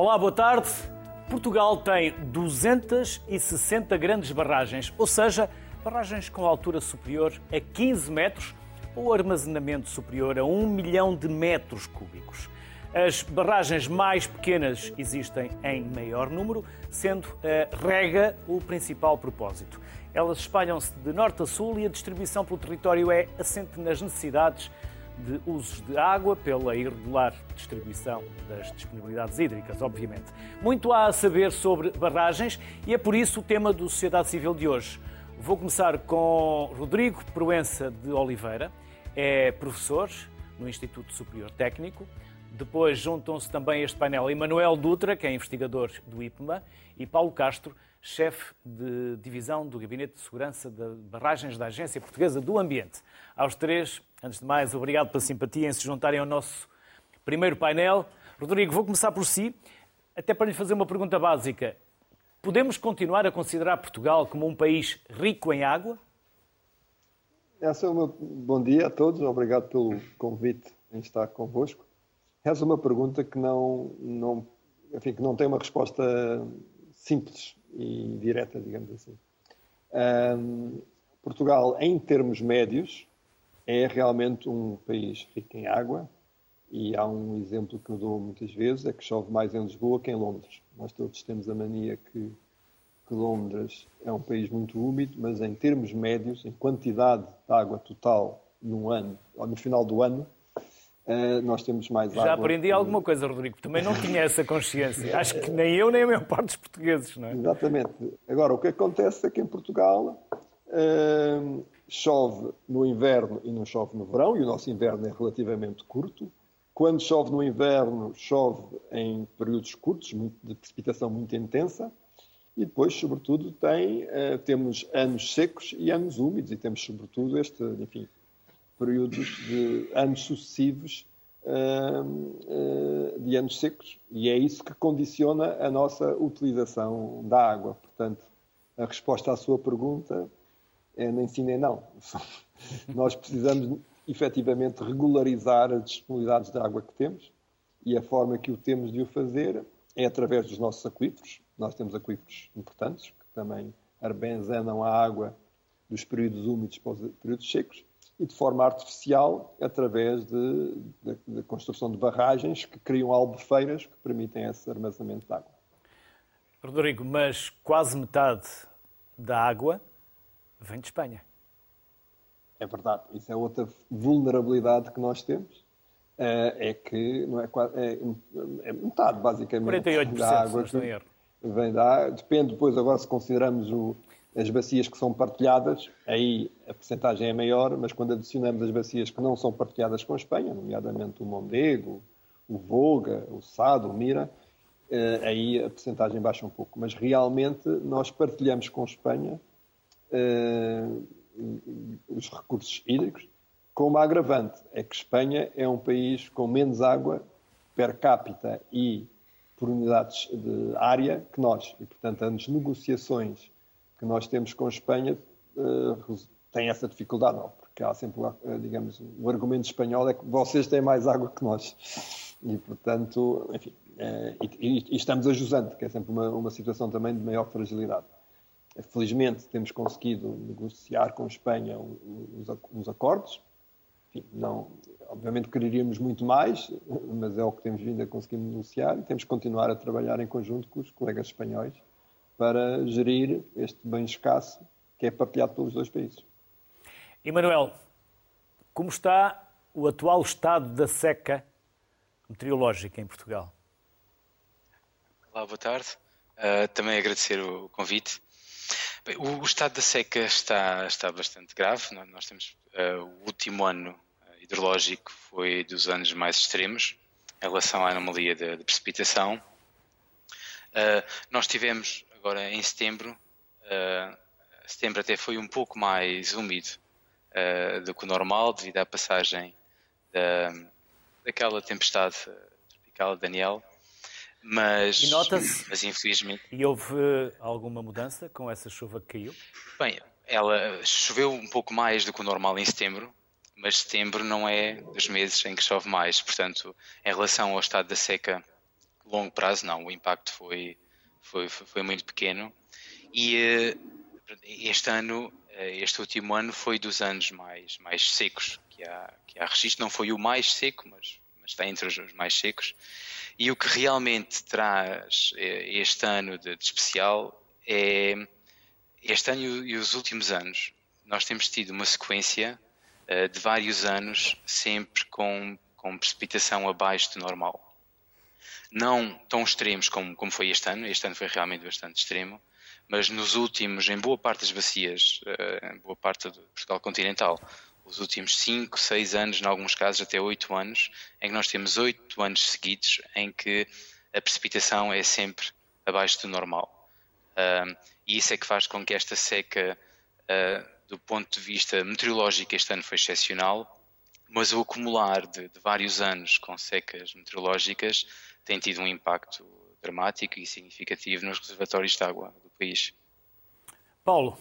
Olá, boa tarde. Portugal tem 260 grandes barragens, ou seja, barragens com altura superior a 15 metros ou armazenamento superior a 1 milhão de metros cúbicos. As barragens mais pequenas existem em maior número, sendo a rega o principal propósito. Elas espalham-se de norte a sul e a distribuição pelo território é assente nas necessidades de usos de água pela irregular distribuição das disponibilidades hídricas, obviamente. Muito há a saber sobre barragens e é por isso o tema do Sociedade Civil de hoje. Vou começar com Rodrigo Proença de Oliveira, é professor no Instituto Superior Técnico. Depois juntam-se também este painel Emanuel Dutra, que é investigador do IPMA, e Paulo Castro, chefe de divisão do Gabinete de Segurança de Barragens da Agência Portuguesa do Ambiente. Aos três, antes de mais, obrigado pela simpatia em se juntarem ao nosso primeiro painel. Rodrigo, vou começar por si, até para lhe fazer uma pergunta básica. Podemos continuar a considerar Portugal como um país rico em água? É. Bom dia a todos, obrigado pelo convite em estar convosco. Essa é uma pergunta que não, não, enfim, que não tem uma resposta simples e direta, digamos assim. Um, Portugal, em termos médios, é realmente um país rico em água e há um exemplo que eu dou muitas vezes, é que chove mais em Lisboa que em Londres. Nós todos temos a mania que, que Londres é um país muito úmido, mas em termos médios, em quantidade de água total no ano, ou no final do ano, Uh, nós temos mais Já água. aprendi alguma coisa, Rodrigo. Também não tinha essa consciência. Acho que nem eu, nem a maior parte dos portugueses, não é? Exatamente. Agora, o que acontece é que em Portugal uh, chove no inverno e não chove no verão, e o nosso inverno é relativamente curto. Quando chove no inverno, chove em períodos curtos, de precipitação muito intensa. E depois, sobretudo, tem, uh, temos anos secos e anos úmidos, e temos, sobretudo, este, enfim, períodos de anos sucessivos uh, uh, de anos secos. E é isso que condiciona a nossa utilização da água. Portanto, a resposta à sua pergunta é nem sim nem não. Nós precisamos efetivamente regularizar as disponibilidades de água que temos e a forma que o temos de o fazer é através dos nossos aquíferos. Nós temos aquíferos importantes que também armazenam a água dos períodos úmidos para os períodos secos e de forma artificial através da construção de barragens que criam albufeiras que permitem esse armazenamento de água. Rodrigo, mas quase metade da água vem de Espanha. É verdade. Isso é outra vulnerabilidade que nós temos. É, é que não é, é, é metade, basicamente, 48% da água que vem da Depende depois, agora, se consideramos o, as bacias que são partilhadas, aí a percentagem é maior, mas quando adicionamos as bacias que não são partilhadas com a Espanha, nomeadamente o Mondego, o Voga, o Sado, o Mira, eh, aí a percentagem baixa um pouco. Mas realmente nós partilhamos com a Espanha eh, os recursos hídricos, com uma agravante, é que Espanha é um país com menos água per capita e por unidades de área que nós. E, portanto, as negociações que nós temos com a Espanha uh, tem essa dificuldade, não, porque há sempre, uh, digamos, o argumento espanhol é que vocês têm mais água que nós. E, portanto, enfim, uh, e, e, estamos a jusante, que é sempre uma, uma situação também de maior fragilidade. Felizmente temos conseguido negociar com a Espanha uns, uns acordos. Enfim, não, obviamente quereríamos muito mais, mas é o que temos vindo a conseguir negociar e temos que continuar a trabalhar em conjunto com os colegas espanhóis para gerir este bem escasso que é partilhado pelos dois países. Emanuel, como está o atual estado da seca meteorológica em Portugal? Olá, boa tarde. Uh, também agradecer o convite. O, o, estado da seca está, está bastante grave. Nós temos uh, o último ano hidrológico foi dos anos mais extremos em relação à anomalia de precipitação. Uh, nós tivemos agora em setembro, uh, setembro até foi um pouco mais úmido uh, do que o normal, devido à passagem da, daquela tempestade tropical Daniel. Mas, e nota-se. Mas infelizmente. E houve alguma mudança com essa chuva que caiu? Bem, ela choveu um pouco mais do que o normal em setembro, mas setembro não é dos meses em que chove mais. Portanto, em relação ao estado da seca longo prazo, não, o impacto foi, foi, foi muito pequeno. E este ano, este último ano, foi dos anos mais, mais secos que há, que há registro. Não foi o mais seco, mas está entre os mais secos. E o que realmente traz este ano de, de especial é este ano e os últimos anos. Nós temos tido uma sequência uh, de vários anos sempre com, com precipitação abaixo do normal. Não tão extremos como, como foi este ano, este ano foi realmente bastante extremo, mas nos últimos, em boa parte das bacias, uh, em boa parte do Portugal continental, os últimos 5, 6 anos, em alguns casos até 8 anos, em que nós temos 8 anos seguidos em que a precipitação é sempre abaixo do normal. Uh, e isso é que faz com que esta seca, uh, do ponto de vista meteorológico, este ano foi excepcional, mas o acumular de, de, vários anos com secas meteorológicas tem tido um impacto dramático e significativo nos reservatórios de água do país. Paulo,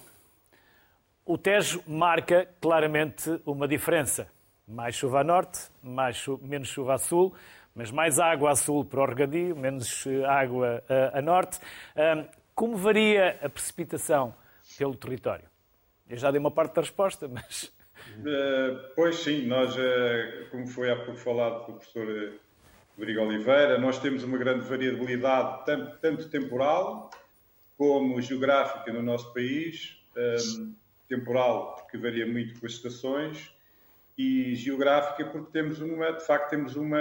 o Tejo marca claramente uma diferença. Mais chuva a norte, mais menos chuva a sul, mas mais água a sul para o regadio, menos eh, água a, a norte. como varia a precipitação pelo território? Eu já dei uma parte da resposta, mas. Uh, pois sim, nós, uh, como foi há pouco falado pelo professor Rodrigo Oliveira, nós temos uma grande variabilidade, tanto, tanto temporal como geográfica no nosso país. Um, temporal, porque varia muito com as estações, e geográfica, porque temos uma, de facto, temos uma,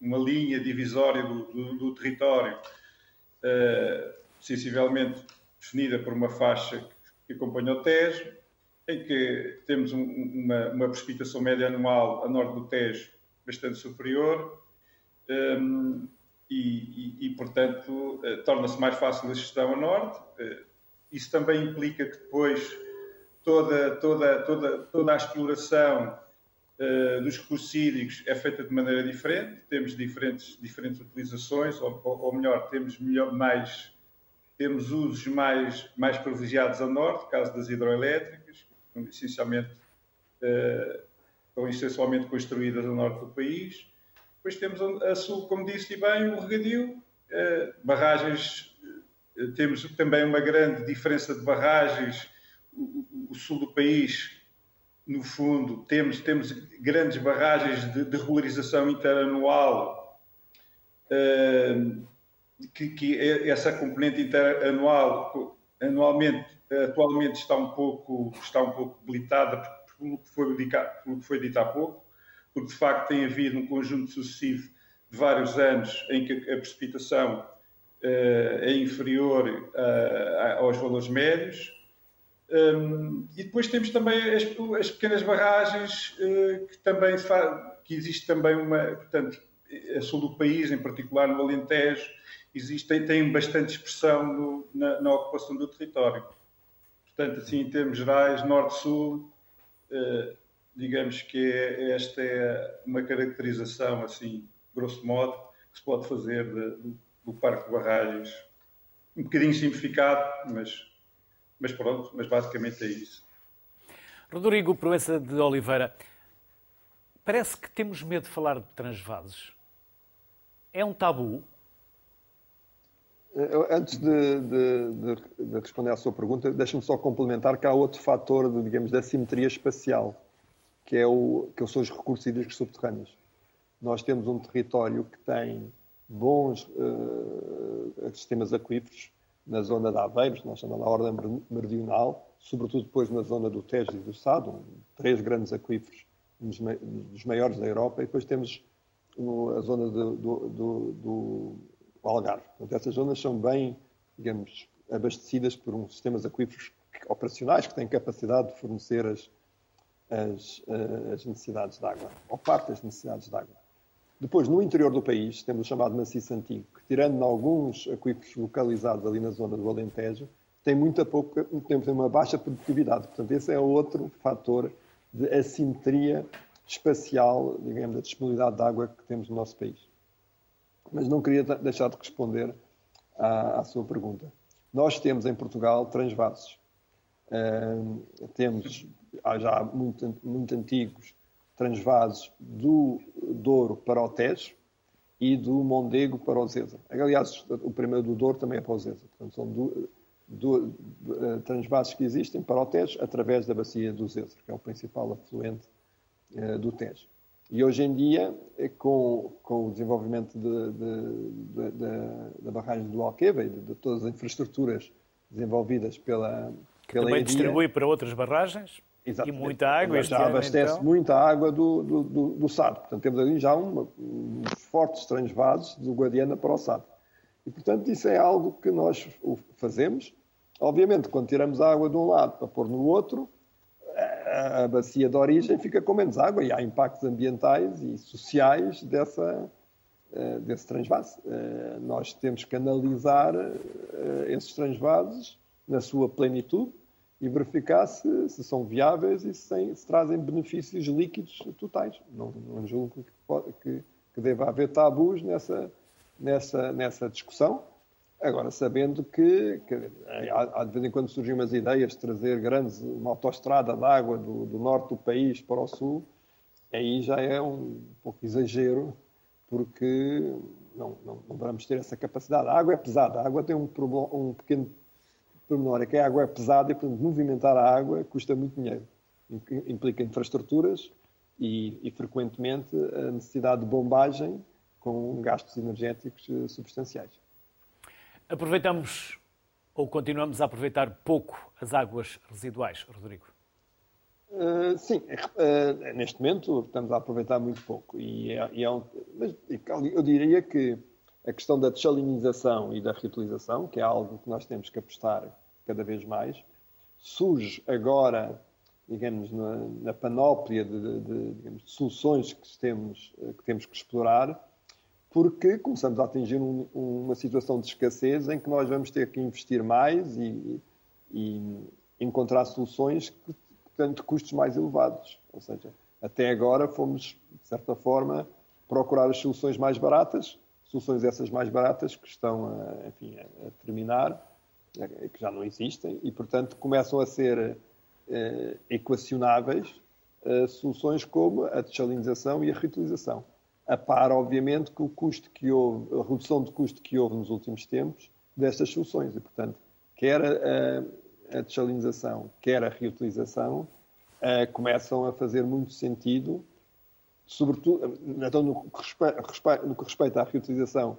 uma linha divisória do, do, do território, uh, sensivelmente definida por uma faixa que acompanha o Tejo, em que temos um, uma, uma, precipitação média anual a norte do Tejo bastante superior um, e, e, e, portanto, uh, torna-se mais fácil a gestão a norte. Isso também implica que depois toda, toda, toda, toda a exploração uh, dos recursos hídricos é feita de maneira diferente, temos diferentes, diferentes utilizações, ou, ou melhor, temos melhor, mais, temos usos mais, mais privilegiados a norte, caso das hidroelétricas, que essencialmente, uh, estão essencialmente construídas a norte do país. Depois temos a sul, como disse bem, o regadio, uh, barragens, temos também uma grande diferença de barragens o, sul do país, no fundo, temos, temos grandes barragens de, de regularização interanual, uh, que, que é essa componente interanual, anualmente, atualmente está um pouco, está um pouco debilitada pelo que, foi pelo que foi dito há pouco, porque de facto tem havido um conjunto sucessivo de vários anos em que a precipitação uh, é inferior uh, aos valores médios, um, e depois temos também as, as pequenas barragens uh, que também que existe também uma, portanto, a sul do país, em particular no Alentejo, existem têm bastante expressão no, na, na, ocupação do território. Portanto, assim, em termos gerais, norte-sul, uh, digamos que é, esta é uma caracterização, assim, grosso modo, que se pode fazer de, do, do parque de barragens. Um bocadinho simplificado, mas mas pronto, mas basicamente é isso. Rodrigo Proença de Oliveira, parece que temos medo de falar de transvases. É um tabu? Antes de, de, de, responder à sua pergunta, deixe-me só complementar que há outro fator, de, digamos, da simetria espacial, que, é o, que são os recursos hídricos subterrâneos. Nós temos um território que tem bons uh, sistemas aquíferos, na zona de Aveiros, nós chamamos a ordem meridional, sobretudo depois na zona do Tejo e do Sado, três grandes aquíferos, dos maiores da Europa, e depois temos a zona do, do, do, do Algarve. Portanto, essas zonas são bem, digamos, abastecidas por um sistemas aquíferos operacionais que têm capacidade de fornecer as, as, eh, as necessidades de água, ou parte das necessidades de água. Depois, no interior do país, temos o chamado maciço antigo, que, tirando alguns aquíferos localizados ali na zona do Alentejo, tem muita pouca, tem uma baixa produtividade. Portanto, esse é outro fator de assimetria espacial, digamos, da disponibilidade de água que temos no nosso país. Mas não queria deixar de responder à, à sua pergunta. Nós temos em Portugal transvasos. Uh, temos já muito, muito antigos transvasos do Douro para o Tejo, e do Mondego para o Zeza. Aliás, o primeiro do Douro também é para o Zeza. Portanto, são do, do, do, transvases que existem para o Tejo através da bacia do Zeza, que é o principal afluente uh, do Tejo. E hoje em dia, é com, com o desenvolvimento de, de, de, da barragem do Alqueva e de, todas as infraestruturas desenvolvidas pela, que pela também distribui para outras barragens Exatamente. e muita água. Já abastece então... muita água do, do, do, do Sado. Portanto, temos ali já uma, uns fortes transvases do Guadiana para o Sado. E, portanto, isso é algo que nós fazemos. Obviamente, quando tiramos a água de um lado para pôr no outro, a bacia de origem fica com menos água e há impactos ambientais e sociais dessa, eh, desse transvase. Eh, nós temos que analisar eh, esses transvases na sua plenitude e verificar se, se são viáveis e se, se, trazem benefícios líquidos totais. Não, não julgo que, que, que deva haver tabus nessa, nessa, nessa discussão Agora, sabendo que, que há, de vez em quando surgem umas ideias de trazer grandes, uma autoestrada de água do, do, norte do país para o sul, aí já é um pouco exagero, porque não, não, não vamos ter essa capacidade. A água é pesada, a água tem um, um pequeno pormenor, é que a água é pesada e, portanto, movimentar a água custa muito dinheiro. Implica infraestruturas e, e frequentemente, a necessidade de bombagem com gastos energéticos eh, substanciais. Aproveitamos ou continuamos a aproveitar pouco as águas residuais, Rodrigo? Uh, sim, uh, neste momento estamos a aproveitar muito pouco. E, é, e é um, mas eu diria que a questão da desalinização e da reutilização, que é algo que nós temos que apostar cada vez mais, surge agora, digamos, na, na panóplia de, de, de, digamos, de, soluções que temos, que temos que explorar porque começamos a atingir um, uma situação de escassez em que nós vamos ter que investir mais e, e encontrar soluções que têm custos mais elevados. Ou seja, até agora fomos, de certa forma, procurar as soluções mais baratas, soluções essas mais baratas que estão a, enfim, a terminar, que já não existem, e, portanto, começam a ser eh, equacionáveis eh, soluções como a desalinização e a reutilização a par, obviamente, que o custo que houve, a redução de custo que houve nos últimos tempos destas soluções. E, portanto, quer a, a desalinização, quer a reutilização, começam a fazer muito sentido, sobretudo, então, no que, respeita, no que respeita à reutilização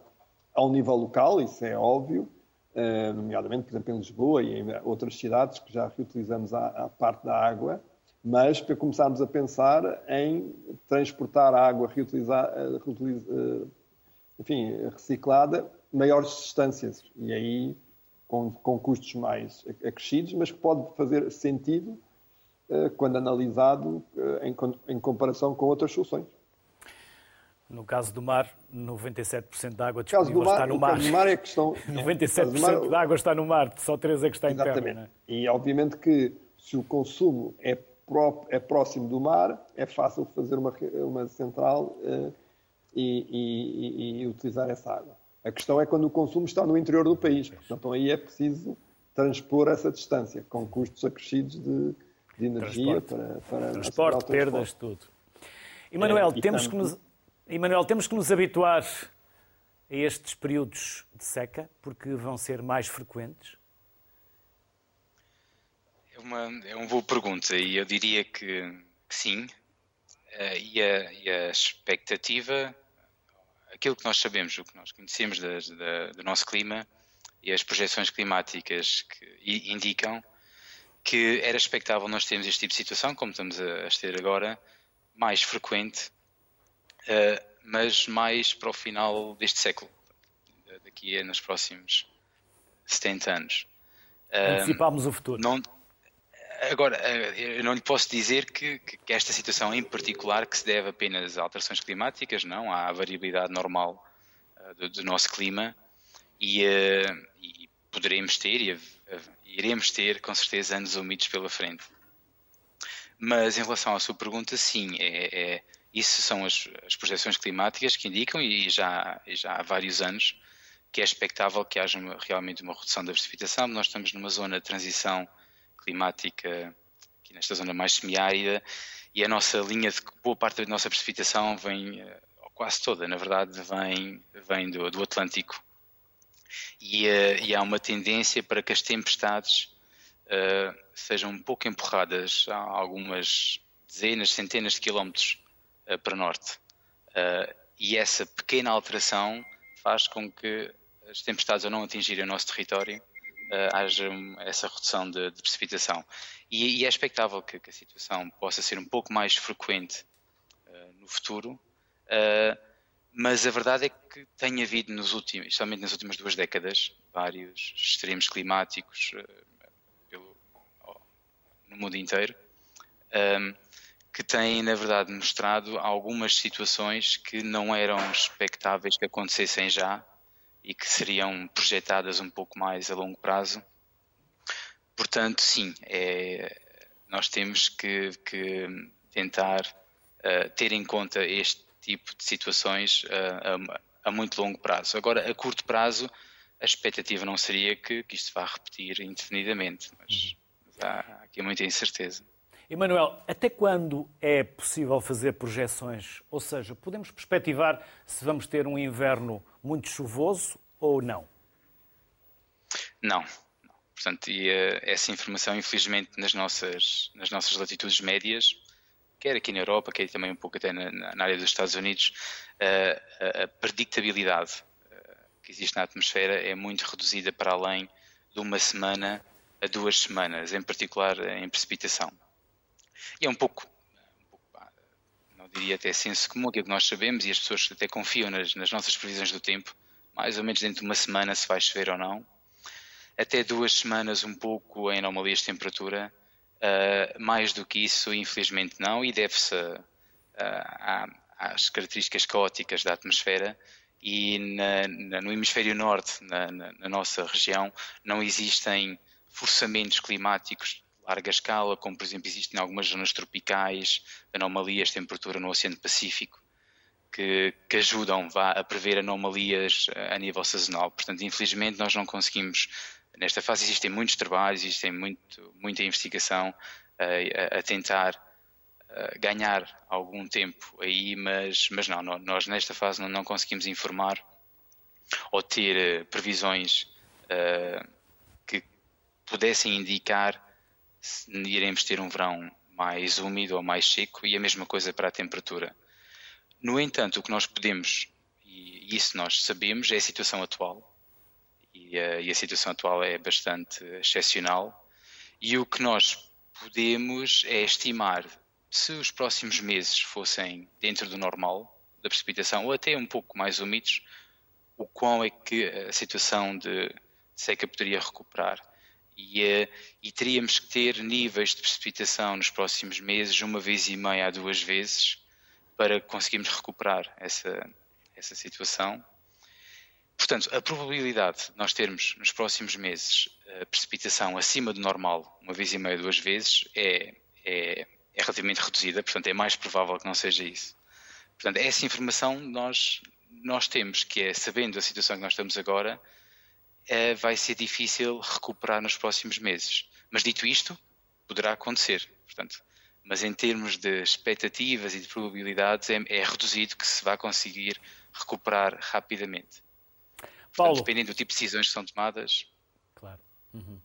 ao nível local, isso é óbvio, uh, nomeadamente, por exemplo, em Lisboa e em outras cidades que já reutilizamos a, a parte da água, mas para começarmos a pensar em transportar a água reutilizar, eh, eh, enfim, reciclada maiores distâncias e aí com, com custos mais acrescidos, mas que pode fazer sentido eh, quando analisado em, em comparação com outras soluções. No caso do mar, 97% da água disponível mar, está no mar. No mar é questão, 97% mar, da água está no mar, só 3% é que está exatamente. em terra. É? E obviamente que se o consumo é é próximo do mar, é fácil fazer uma, uma central uh, e, e, e, utilizar essa água. A questão é quando o consumo está no interior do país. Então aí é preciso transpor essa distância, com custos acrescidos de, de energia transporte. para, para transporte, perdas, tudo. Emanuel, é, temos, que nos, Emanuel, temos que nos habituar a estes períodos de seca, porque vão ser mais frequentes? É uma, é uma boa pergunta e eu diria que, que sim. Uh, e, a, e, a, expectativa, aquilo que nós sabemos, o que nós conhecemos da, da, do nosso clima e as projeções climáticas que indicam que era expectável nós termos este tipo de situação, como estamos a, a ter agora, mais frequente, uh, mas mais para o final deste século, daqui a nos próximos 70 anos. Antecipámos o futuro. Não, Agora, eh, eu não lhe posso dizer que, que, esta situação em particular que se deve apenas a alterações climáticas, não, a variabilidade normal uh, do, do, nosso clima e, uh, e poderemos ter e iremos ter com certeza anos úmidos pela frente. Mas em relação à sua pergunta, sim, é, é isso são as, as, projeções climáticas que indicam e já, já há vários anos que é expectável que haja uma, realmente uma redução da precipitação. Nós estamos numa zona de transição climática aqui nesta zona mais semiárida e a nossa linha de boa parte da nossa precipitação vem uh, quase toda, na verdade, vem, vem do, do Atlântico. E, uh, e, há uma tendência para que as tempestades uh, sejam um pouco empurradas a algumas dezenas, centenas de quilómetros uh, para norte. e essa pequena alteração faz com que as tempestades, ao não atingirem o nosso território, haja essa redução de, de precipitação. E, e, é expectável que, que, a situação possa ser um pouco mais frequente no futuro, Uh, mas a verdade é que tem havido nos últimos, especialmente nas últimas duas décadas, vários extremos climáticos uh, pelo, no mundo inteiro, um, que têm, na verdade, mostrado algumas situações que não eram expectáveis que acontecessem já e que seriam projetadas um pouco mais a longo prazo. Portanto, sim, é, nós temos que, que tentar uh, ter em conta este tipo de situações a, a, a, muito longo prazo. Agora, a curto prazo, a expectativa não seria que, que isto vá repetir indefinidamente, mas, mas há aqui muita incerteza. Emanuel, até quando é possível fazer projeções? Ou seja, podemos perspectivar se vamos ter um inverno muito chuvoso ou não? Não. Portanto, e, uh, essa informação, infelizmente, nas nossas, nas nossas latitudes médias, quer aqui na Europa, quer também um pouco até na, na área dos Estados Unidos, a, a predictabilidade que existe na atmosfera é muito reduzida para além de uma semana a duas semanas, em particular em precipitação. E é um pouco, um pouco não diria até senso comum, aquilo que nós sabemos, e as pessoas até confiam nas, nas nossas previsões do tempo, mais ou menos dentro de uma semana se vai chover ou não. Até duas semanas, um pouco em anomalias de temperatura, Uh, mais do que isso, infelizmente não, e deve-se uh, às características caóticas da atmosfera. E na, na, no hemisfério norte, na, na, nossa região, não existem forçamentos climáticos de larga escala, como por exemplo existem em algumas zonas tropicais, anomalias de temperatura no Oceano Pacífico, que, que ajudam vá, a prever anomalias a nível sazonal. Portanto, infelizmente, nós não conseguimos nesta fase existem muitos trabalhos, existem muito, muita investigação uh, a, a, tentar uh, ganhar algum tempo aí, mas, mas não, nós nesta fase não, não conseguimos informar ou ter uh, previsões que pudessem indicar se iremos ter um verão mais úmido ou mais seco e a mesma coisa para a temperatura. No entanto, o que nós podemos, e isso nós sabemos, é a situação atual e a, e a situação atual é bastante excepcional. E o que nós podemos é estimar se os próximos meses fossem dentro do normal da precipitação ou até um pouco mais úmidos, o quão é que a situação de seca poderia recuperar. E, eh, e, teríamos que ter níveis de precipitação nos próximos meses, uma vez e meia a duas vezes, para conseguirmos recuperar essa, essa situação Portanto, a probabilidade de nós termos nos próximos meses precipitação acima do normal, uma vez e meia, duas vezes, é, é, é, relativamente reduzida, portanto é mais provável que não seja isso. Portanto, essa informação nós, nós temos, que é, sabendo a situação que nós estamos agora, é, vai ser difícil recuperar nos próximos meses. Mas dito isto, poderá acontecer. Portanto, mas em termos de expectativas e de probabilidades, é, é reduzido que se vai conseguir recuperar rapidamente. Paulo. Portanto, dependendo do tipo de decisões que são tomadas. Claro. Uhum.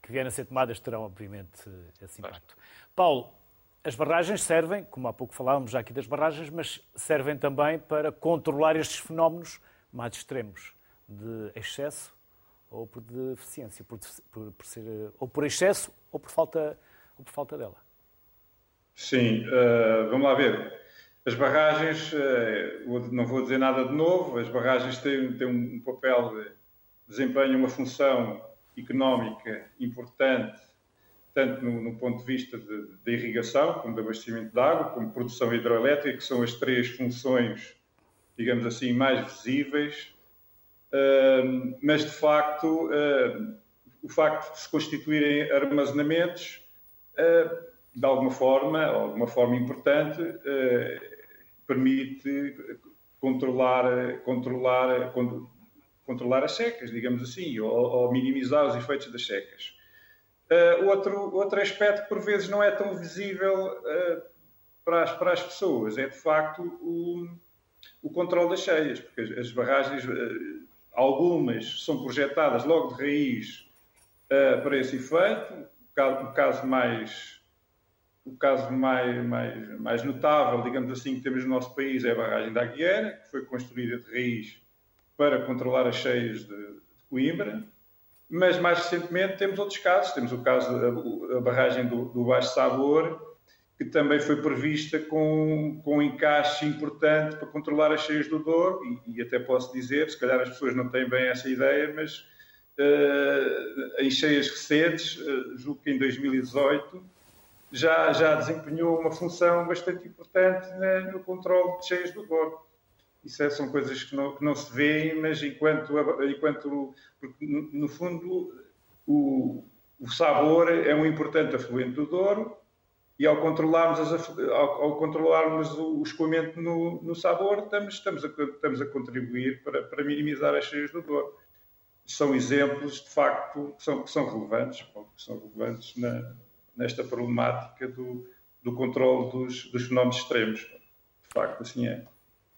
Que vierem a ser tomadas terão, obviamente, esse impacto. Claro. Paulo, as barragens servem, como há pouco falávamos já aqui das barragens, mas servem também para controlar estes fenómenos mais extremos de excesso ou por deficiência, por, por, por ser, ou por excesso ou por falta, ou por falta dela. Sim, uh, vamos lá ver. As barragens, eh, não vou dizer nada de novo, as barragens têm, têm um papel, desempenham uma função económica importante, tanto no, no ponto de vista de, irrigação, como de abastecimento de água, como produção hidroelétrica, que são as três funções, digamos assim, mais visíveis. Mas, de facto, o facto de se constituírem armazenamentos, de alguma forma, ou de uma forma importante, permite controlar, controlar, controlar as secas, digamos assim, ou, ou minimizar os efeitos das secas. Uh, outro, outro aspecto que por vezes não é tão visível uh, para, as, para as pessoas é de facto o, o controle das cheias, porque as, barragens, algumas são projetadas logo de raiz para esse efeito. O o caso mais o caso mais, mais, mais notável, digamos assim, que temos no nosso país é a barragem da Aguiera, que foi construída de raiz para controlar as cheias de, de Coimbra. Mas mais recentemente temos outros casos. Temos o caso da barragem do, do Baixo Sabor, que também foi prevista com, com um encaixe importante para controlar as cheias do Douro, e, e até posso dizer, se calhar as pessoas não têm bem essa ideia, mas uh, em cheias recentes, uh, julgo que em 2018, já, já desempenhou uma função bastante importante né, no controle de cheias do Douro. Isso é, são coisas que não, que não se vêem, mas enquanto, enquanto porque, no fundo, o, o sabor é um importante afluente do Douro e ao controlarmos, as, ao, ao, controlarmos o, escoamento no, no sabor, estamos, estamos, a, estamos a contribuir para, para minimizar as cheias do Douro. São exemplos, de facto, que são, que são relevantes, que são relevantes na, nesta problemática do, do controle dos, dos fenómenos extremos. De facto, assim é.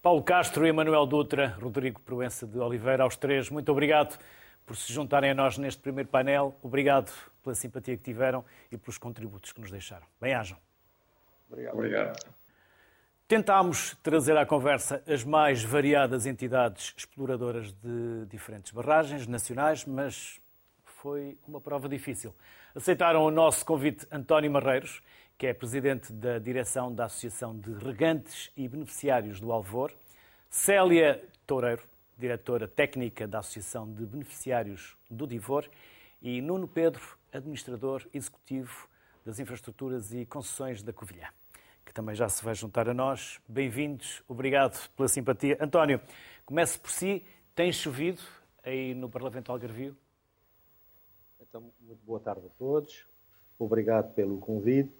Paulo Castro, Emanuel Dutra, Rodrigo Proença de Oliveira, aos três, muito obrigado por se juntarem a nós neste primeiro painel. Obrigado pela simpatia que tiveram e pelos contributos que nos deixaram. Bem-ajam. Obrigado. obrigado. Tentámos trazer à conversa as mais variadas entidades exploradoras de diferentes barragens nacionais, mas foi uma prova difícil. Aceitaram o nosso convite António Marreiros, que é presidente da direção da Associação de Regantes e Beneficiários do Alvor, Célia Toureiro, diretora técnica da Associação de Beneficiários do Divor, e Nuno Pedro, administrador executivo das infraestruturas e concessões da Covilhã, que também já se vai juntar a nós. Bem-vindos, obrigado pela simpatia. António, comece por si. Tem chovido aí no Parlamento Algarvio? Então, muito boa tarde a todos. Obrigado pelo convite.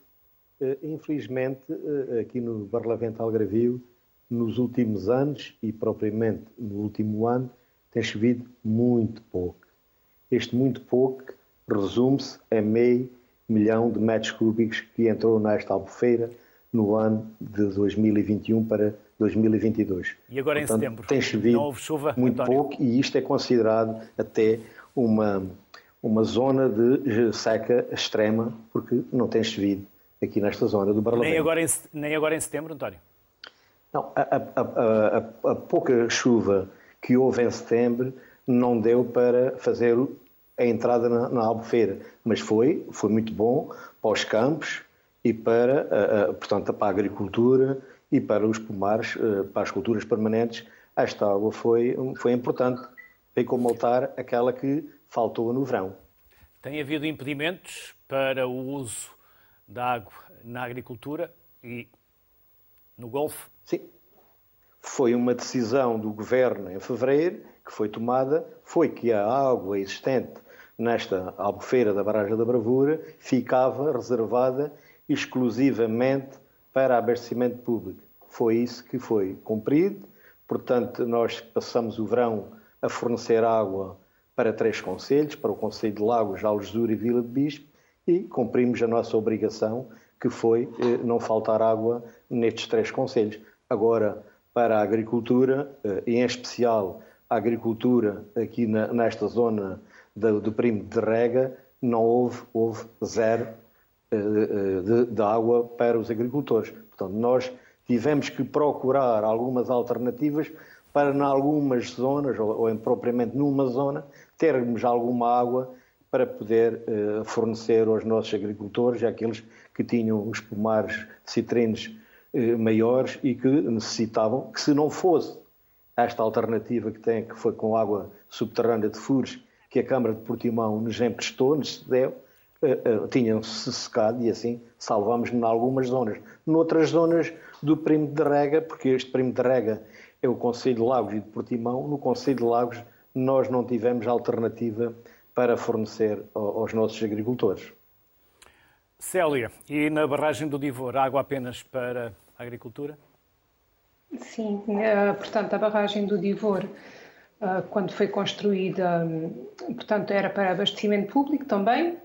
Eh, infelizmente, eh, aqui no Parlamento Algarvio, nos últimos anos e propriamente no último ano, tem chovido muito pouco. Este muito pouco resume-se a meio milhão de metros cúbicos que entrou nesta albufeira no ano de 2021 para 2022. E agora Portanto, em setembro? Tem chovido chuva, muito António? pouco e isto é considerado até uma, uma zona de seca extrema porque não tem chovido aqui nesta zona do Barlavento. Nem agora em, nem agora em setembro, António? Não, a, a, a, a, pouca chuva que houve em setembro não deu para fazer a entrada na, na albufeira, mas foi, foi muito bom para os campos e para, portanto, para a agricultura e para os pomares, eh, para as culturas permanentes. Esta água foi, foi importante, veio comultar aquela que faltou no verão. Tem havido impedimentos para o uso da água na agricultura e no Golfo? Sim. Foi uma decisão do governo em fevereiro que foi tomada, foi que a água existente nesta albufeira da Barragem da Bravura ficava reservada exclusivamente para abastecimento público. Foi isso que foi cumprido. Portanto, nós passamos o verão a fornecer água para três conselhos, para o Conselho de Lagos, Algesur e Vila de Bispo, e cumprimos a nossa obrigação, que foi eh, não faltar água nestes três conselhos. Agora, para a agricultura, eh, e em especial a agricultura aqui nesta zona do perímetro de rega, não houve, houve zero eh, de, de água para os agricultores. Portanto, nós tivemos que procurar algumas alternativas para, em algumas zonas, ou, ou propriamente numa zona, termos alguma água para poder uh, fornecer aos nossos agricultores, aqueles que tinham os pomares citrinos uh, maiores e que necessitavam, que se não fosse esta alternativa que tem, que foi com água subterrânea de furos, que a Câmara de Portimão nos emprestou, nos cedeu, uh, tinham-se secado e assim salvamos em algumas zonas. Noutras zonas do perímetro de rega, porque este perímetro de rega é o Conselho de Lagos e de Portimão, no Conselho de Lagos nós não tivemos alternativa para fornecer aos nossos agricultores. Célia, e na barragem do Divor, água apenas para a agricultura? Sim, eh, portanto, a barragem do Divor, eh, quando foi construída, portanto, era para abastecimento público também,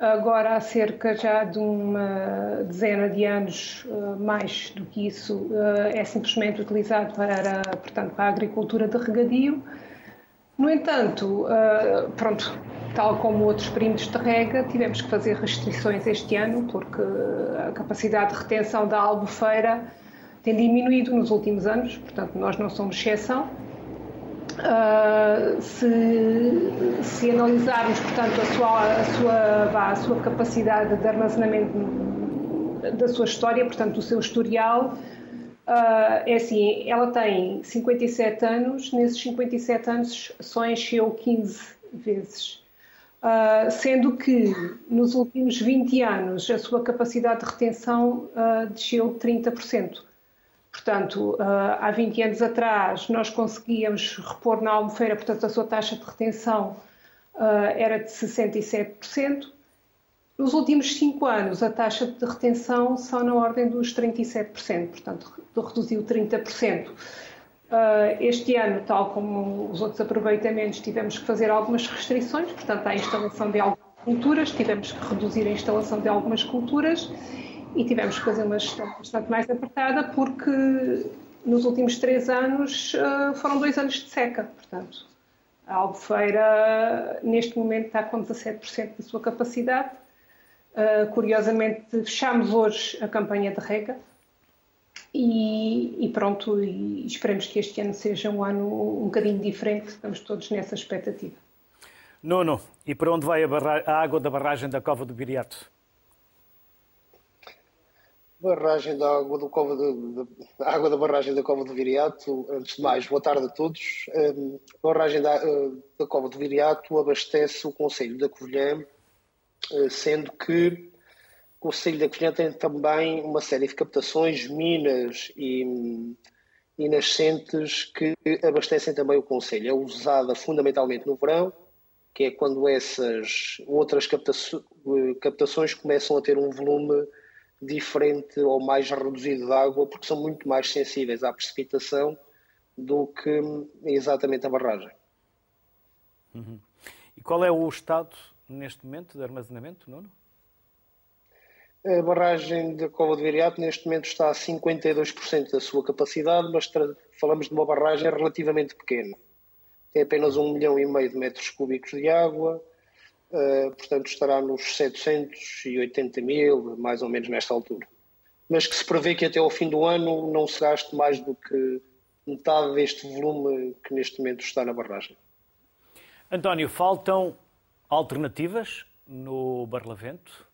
Agora, há cerca já de uma dezena de anos, mais do que isso, é simplesmente utilizado para, portanto, para a agricultura de regadio. No entanto, pronto, tal como outros perímetros de rega, tivemos que fazer restrições este ano, porque a capacidade de retenção da albufeira tem diminuído nos últimos anos, portanto, nós não somos exceção. Uh, se, se, analisarmos, portanto, a sua, a, sua, a sua capacidade de armazenamento da sua história, portanto, o seu historial, uh, é assim, ela tem 57 anos, nesses 57 anos só encheu 15 vezes. Uh, sendo que nos últimos 20 anos a sua capacidade de retenção desceu 30%. Portanto, uh, há 20 anos atrás nós conseguíamos repor na Albufeira, portanto a sua taxa de retenção era de 67%. Nos últimos 5 anos a taxa de retenção são na ordem dos 37%, portanto reduziu 30%. Uh, este ano, tal como os outros aproveitamentos, tivemos que fazer algumas restrições, portanto, à instalação de algumas culturas, tivemos que reduzir a instalação de algumas culturas e tivemos que fazer uma gestão bastante mais apertada, porque nos últimos três anos uh, foram dois anos de seca, portanto. A Albufeira, neste momento, está com 17% da sua capacidade. Uh, curiosamente, fechamos hoje a campanha de rega, e, e, pronto, e esperemos que este ano seja um ano um bocadinho diferente, estamos todos nessa expectativa. Nuno, e para onde vai a, a água da barragem da Cova do Viriato? Barragem da água, do Cova de, de, água da barragem da Cova do Viriato, antes de mais, boa tarde a todos. A barragem da, eh, da Cova do Viriato abastece o Conselho da Covilhã, eh, sendo que o Conselho da Covilhã tem também uma série de captações, minas e, e nascentes que abastecem também o Conselho. É usada fundamentalmente no verão, que é quando essas outras captações começam a ter um volume diferente ou mais reduzido de água, porque são muito mais sensíveis à precipitação do que exatamente a barragem. Uhum. E qual é o estado neste momento de armazenamento, Nuno? A barragem da Cova de Viriato neste momento está a 52% da sua capacidade, mas falamos de uma barragem relativamente pequena. Tem apenas um milhão e meio de metros cúbicos de água, uh, portanto estará nos 780 mil, mais ou menos nesta altura. Mas que se prevê que até ao fim do ano não se gaste mais do que metade deste volume que neste momento está na barragem. António, faltam alternativas no Barlavento?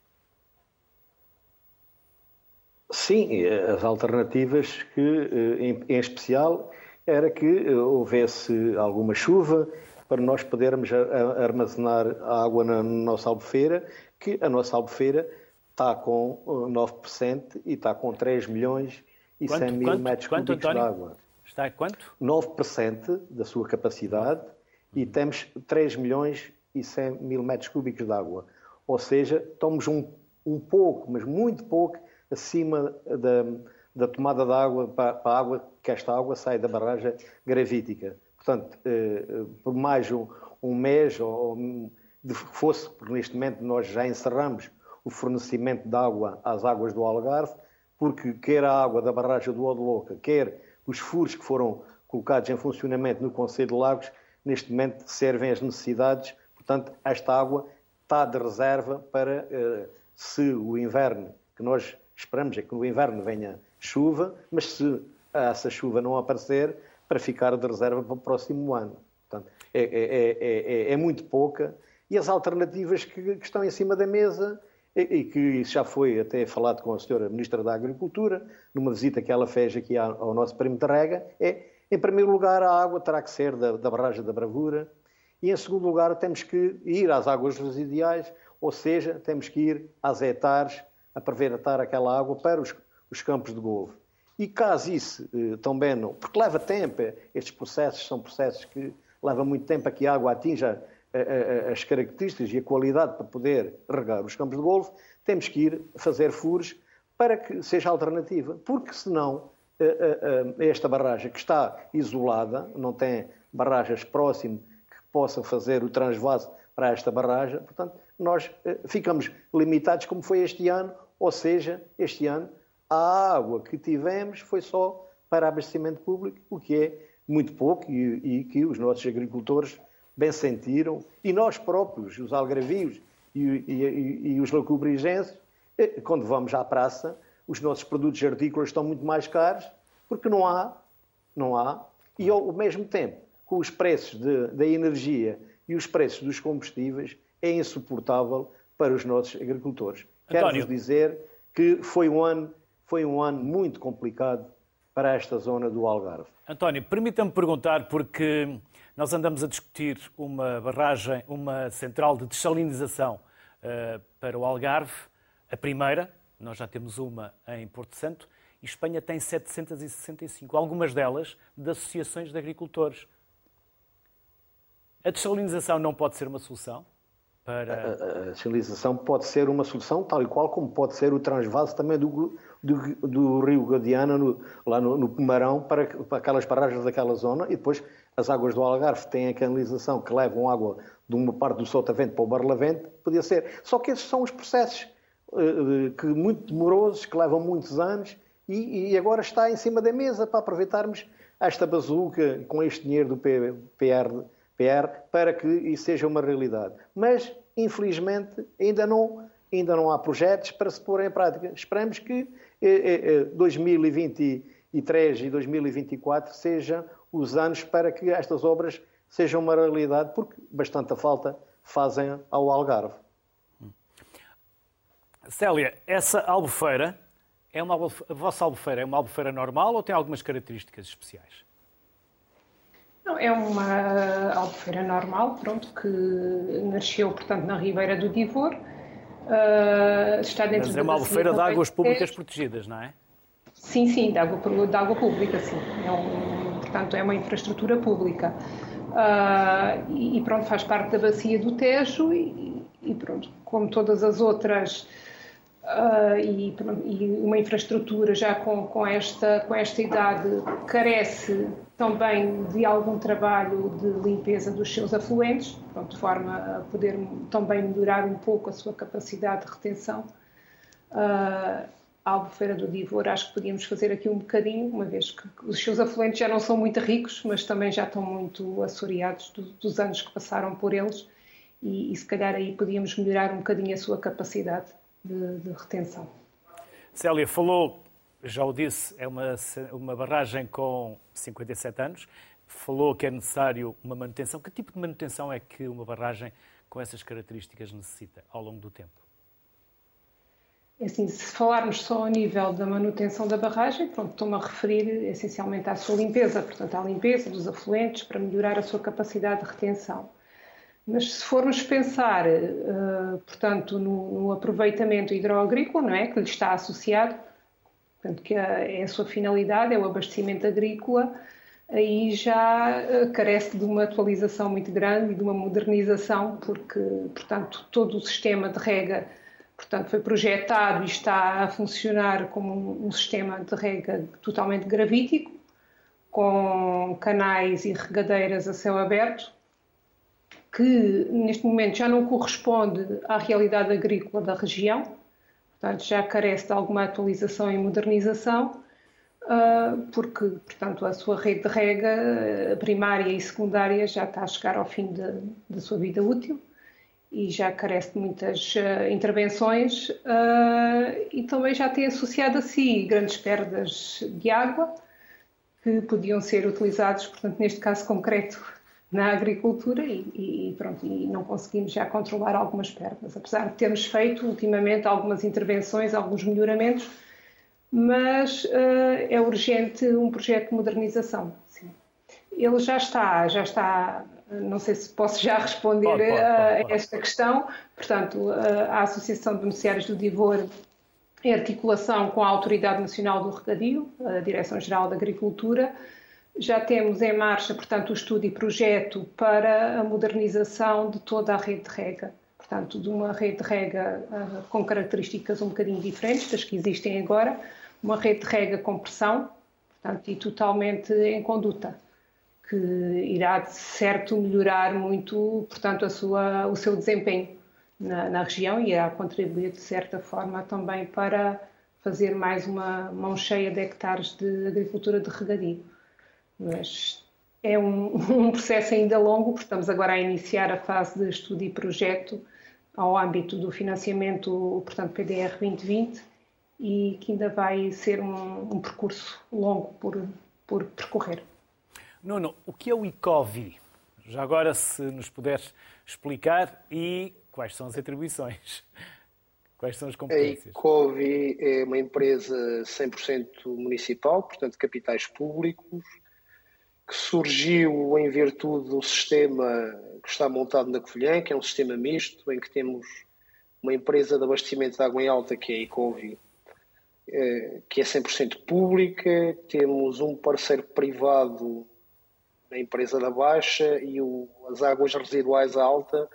Sim, as alternativas que, eh, em, especial, era que eh, houvesse alguma chuva para nós podermos armazenar a água na nossa albufeira, que a nossa albufeira está com 9% eh, e está com 3 milhões e quanto, 100 mil quanto, metros quanto, cúbicos António? de água. Está a quanto? 9% da sua capacidade e temos 3 milhões e 100 mil metros cúbicos de água. Ou seja, estamos um, um pouco, mas muito pouco, acima da, da tomada de água para, para, a água, que esta água sai da barragem gravítica. Portanto, eh, por mais um, um mês, ou de fosse, porque neste momento nós já encerramos o fornecimento de água às águas do Algarve, porque quer a água da barragem do Odeloca, quer os furos que foram colocados em funcionamento no Conselho de Lagos, neste momento servem às necessidades, portanto, esta água está de reserva para, eh, se o inverno, que nós Esperamos é que no inverno venha chuva, mas se essa chuva não aparecer, para ficar de reserva para o próximo ano. Portanto, é, é, é, é muito pouca. E as alternativas que, que, estão em cima da mesa, e, e que isso já foi até falado com a senhora Ministra da Agricultura, numa visita que ela fez aqui ao, nosso perímetro de rega, é, em primeiro lugar, a água terá que ser da, da barragem da Bravura, e em segundo lugar, temos que ir às águas residuais, ou seja, temos que ir às hectares aproveitar aquela água para os, os campos de golfe. E caso isso eh, também não, porque leva tempo, eh, estes processos são processos que levam muito tempo a que a água atinja eh, as características e a qualidade para poder regar os campos de golfe, temos que ir fazer furos para que seja alternativa, porque senão esta barragem que está isolada, não tem barragens próximas que possam fazer o transvase para esta barragem, portanto, nós eh, ficamos limitados como foi este ano, ou seja, este ano a água que tivemos foi só para abastecimento público, o que é muito pouco e, e que os nossos agricultores bem sentiram, e nós próprios, os algarvios e, e, e os lacubrigenses, eh, quando vamos à praça, os nossos produtos agrícolas estão muito mais caros, porque não há, não há, e ao mesmo tempo, com os preços de, da energia e os preços dos combustíveis, é insuportável para os nossos agricultores. Quero-vos dizer que foi um ano, foi um ano muito complicado para esta zona do Algarve. António, permita-me perguntar, porque nós andamos a discutir uma barragem, uma central de desalinização uh, para o Algarve, a primeira, nós já temos uma em Porto Santo, e Espanha tem 765, algumas delas de associações de agricultores. A desalinização não pode ser uma solução? Para... A, desalinização pode ser uma solução, tal e qual como pode ser o transvase também do, do, do rio Guadiana, no, lá no, no para, para aquelas paragens daquela zona, e depois as águas do Algarve têm a canalização que levam água de uma parte do Sotavento para o Barlavento, podia ser. Só que esses são os processos uh, que muito demorosos, que levam muitos anos, e, e, agora está em cima da mesa para aproveitarmos esta bazuca com este dinheiro do PR, PR para que isso seja uma realidade. Mas, infelizmente, ainda não, ainda não há projetos para se pôr em prática. Esperamos que eh, eh, 2023 e 2024 sejam os anos para que estas obras sejam uma realidade, porque bastante falta fazem ao Algarve. Célia, essa albufeira é uma a vossa albufeira é uma albufeira normal ou tem algumas características especiais? Não, é uma albufeira normal, pronto, que nasceu, portanto, na Ribeira do Divor. Uh, está dentro Mas é uma albufeira de águas públicas protegidas, não é? Sim, sim, de água, de água pública, sim. É um, portanto, é uma infraestrutura pública. Uh, e, pronto, faz parte da bacia do Tejo e, e pronto, como todas as outras Uh, e, e, uma infraestrutura já com, com, esta, com esta idade carece também de algum trabalho de limpeza dos seus afluentes, de forma a poder também melhorar um pouco a sua capacidade de retenção. Uh, a Albufeira do Divor, acho que podíamos fazer aqui um bocadinho, uma vez que os seus afluentes já não são muito ricos, mas também já estão muito assoreados do, dos anos que passaram por eles, e, e se calhar aí podíamos melhorar um bocadinho a sua capacidade de, de retenção. Célia, falou, já o disse, é uma, uma barragem com 57 anos, falou que é necessário uma manutenção. Que tipo de manutenção é que uma barragem com essas características necessita ao longo do tempo? É assim, se falarmos só ao nível da manutenção da barragem, pronto, estou-me a referir essencialmente à sua limpeza, portanto, à limpeza dos afluentes para melhorar a sua capacidade de retenção. Mas se formos pensar, uh, portanto, no, no, aproveitamento hidroagrícola, não é, que lhe está associado, portanto, que a, é a sua finalidade, é o abastecimento agrícola, aí já uh, carece de uma atualização muito grande e de uma modernização, porque, portanto, todo o sistema de rega, portanto, foi projetado e está a funcionar como um, um sistema de rega totalmente gravítico, com canais e regadeiras a céu aberto, que neste momento já não corresponde à realidade agrícola da região, portanto já carece de alguma atualização e modernização, ah, porque, portanto, a sua rede de rega primária e secundária já está a chegar ao fim da sua vida útil e já carece de muitas uh, intervenções uh, e também já tem associado a si grandes perdas de água que podiam ser utilizados, portanto, neste caso concreto, na agricultura e, e, pronto, e não conseguimos já controlar algumas perdas, apesar de termos feito ultimamente algumas intervenções, alguns melhoramentos, mas uh, é urgente um projeto de modernização. Sim. Ele já está, já está, não sei se posso já responder pode, pode, pode, a esta questão, portanto, a Associação de Beneficiários do Divor em articulação com a Autoridade Nacional do Regadio, a Direção-Geral da Agricultura, já temos em marcha, portanto, o estudo e projeto para a modernização de toda a rede de rega. Portanto, de uma rede de rega uh, com características um bocadinho diferentes das que existem agora, uma rede de rega com pressão, portanto, e totalmente em conduta, que irá, de certo, melhorar muito, portanto, a sua, o seu desempenho na, na, região e a contribuir de certa forma também para fazer mais uma mão cheia de hectares de agricultura de regadio. Mas é um, um, processo ainda longo, porque estamos agora a iniciar a fase de estudo e projeto ao âmbito do financiamento, portanto, PDR 2020, e que ainda vai ser um, um percurso longo por, por percorrer. Nuno, o que é o ICOVI? Já agora, se nos puderes explicar e quais são as atribuições? Quais são as competências? A ICOVI é uma empresa 100% municipal, portanto, capitais públicos, que surgiu em virtude do sistema que está montado na Covilhã, que é um sistema misto, em que temos uma empresa de abastecimento de água em alta, que é a ICOVI, eh, que é 100% pública, temos um parceiro privado na empresa da Baixa e o, as águas residuais alta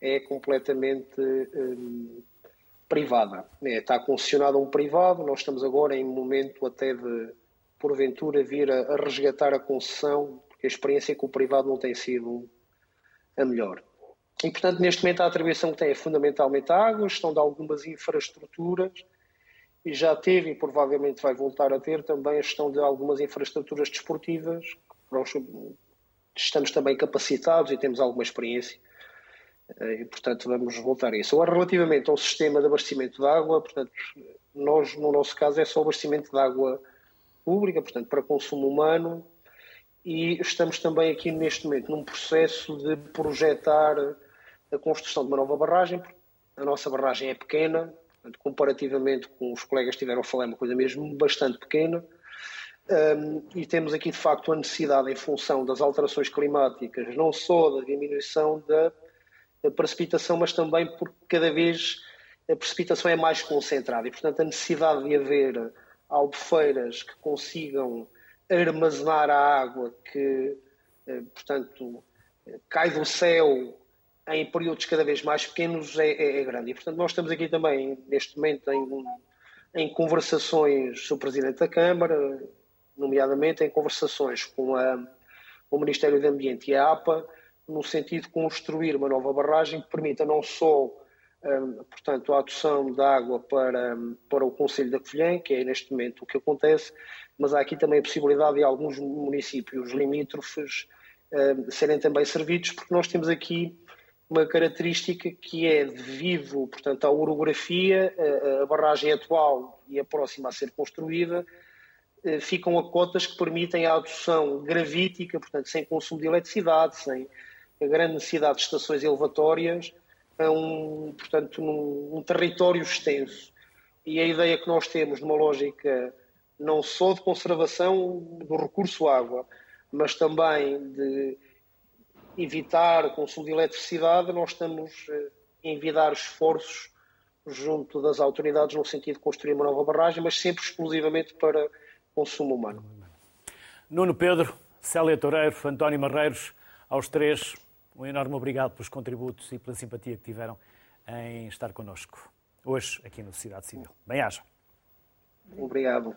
é completamente um, privada. É, está concessionado a um privado, nós estamos agora em momento até de, porventura, vir a, a resgatar a concessão, porque a experiência com o privado não tem sido a melhor. E, portanto, neste momento a atribuição que tem é fundamentalmente a água, gestão de algumas infraestruturas, e já teve e provavelmente vai voltar a ter também a gestão de algumas infraestruturas desportivas, estamos também capacitados e temos alguma experiência eh, e, portanto, vamos voltar a isso. Agora, relativamente ao sistema de abastecimento de água, portanto, nós, no nosso caso, é só abastecimento de água pública, portanto, para consumo humano, e estamos também aqui, neste momento, num processo de projetar a construção de uma nova barragem, a nossa barragem é pequena, portanto, comparativamente com os colegas que estiveram a falar, é uma coisa mesmo bastante pequena, um, e temos aqui, de facto, a necessidade, em função das alterações climáticas, não só da diminuição da, da precipitação, mas também porque cada vez a precipitação é mais concentrada e, portanto, a necessidade de haver albufeiras que consigam armazenar a água que, eh, portanto, cai do céu em períodos cada vez mais pequenos é, é, é grande. E, portanto, nós estamos aqui também, neste momento, em, em conversações com o Presidente da Câmara, nomeadamente em conversações com, a, o Ministério do Ambiente e a APA, no sentido de construir uma nova barragem que permita não só portanto, a adoção de água para, para o Conselho da Covilhã, que é neste momento o que acontece, mas há aqui também a possibilidade de alguns municípios limítrofes serem também servidos, porque nós temos aqui uma característica que é devido, portanto, à orografia, a, barragem atual e a próxima a ser construída, eh, ficam a cotas que permitem a adoção gravítica, portanto, sem consumo de eletricidade, sem a grande necessidade de estações elevatórias, um, portanto, num, um território extenso. E a ideia que nós temos numa lógica não só de conservação do recurso água, mas também de evitar o consumo de eletricidade, nós estamos eh, a envidar esforços junto das autoridades no sentido de construir uma nova barragem, mas sempre exclusivamente para consumo humano. Nuno Pedro, Célia Toureiro, António Marreiros, aos três, um enorme obrigado pelos contributos e pela simpatia que tiveram em estar connosco hoje aqui no Sociedade Civil. Bem-aja. Obrigado.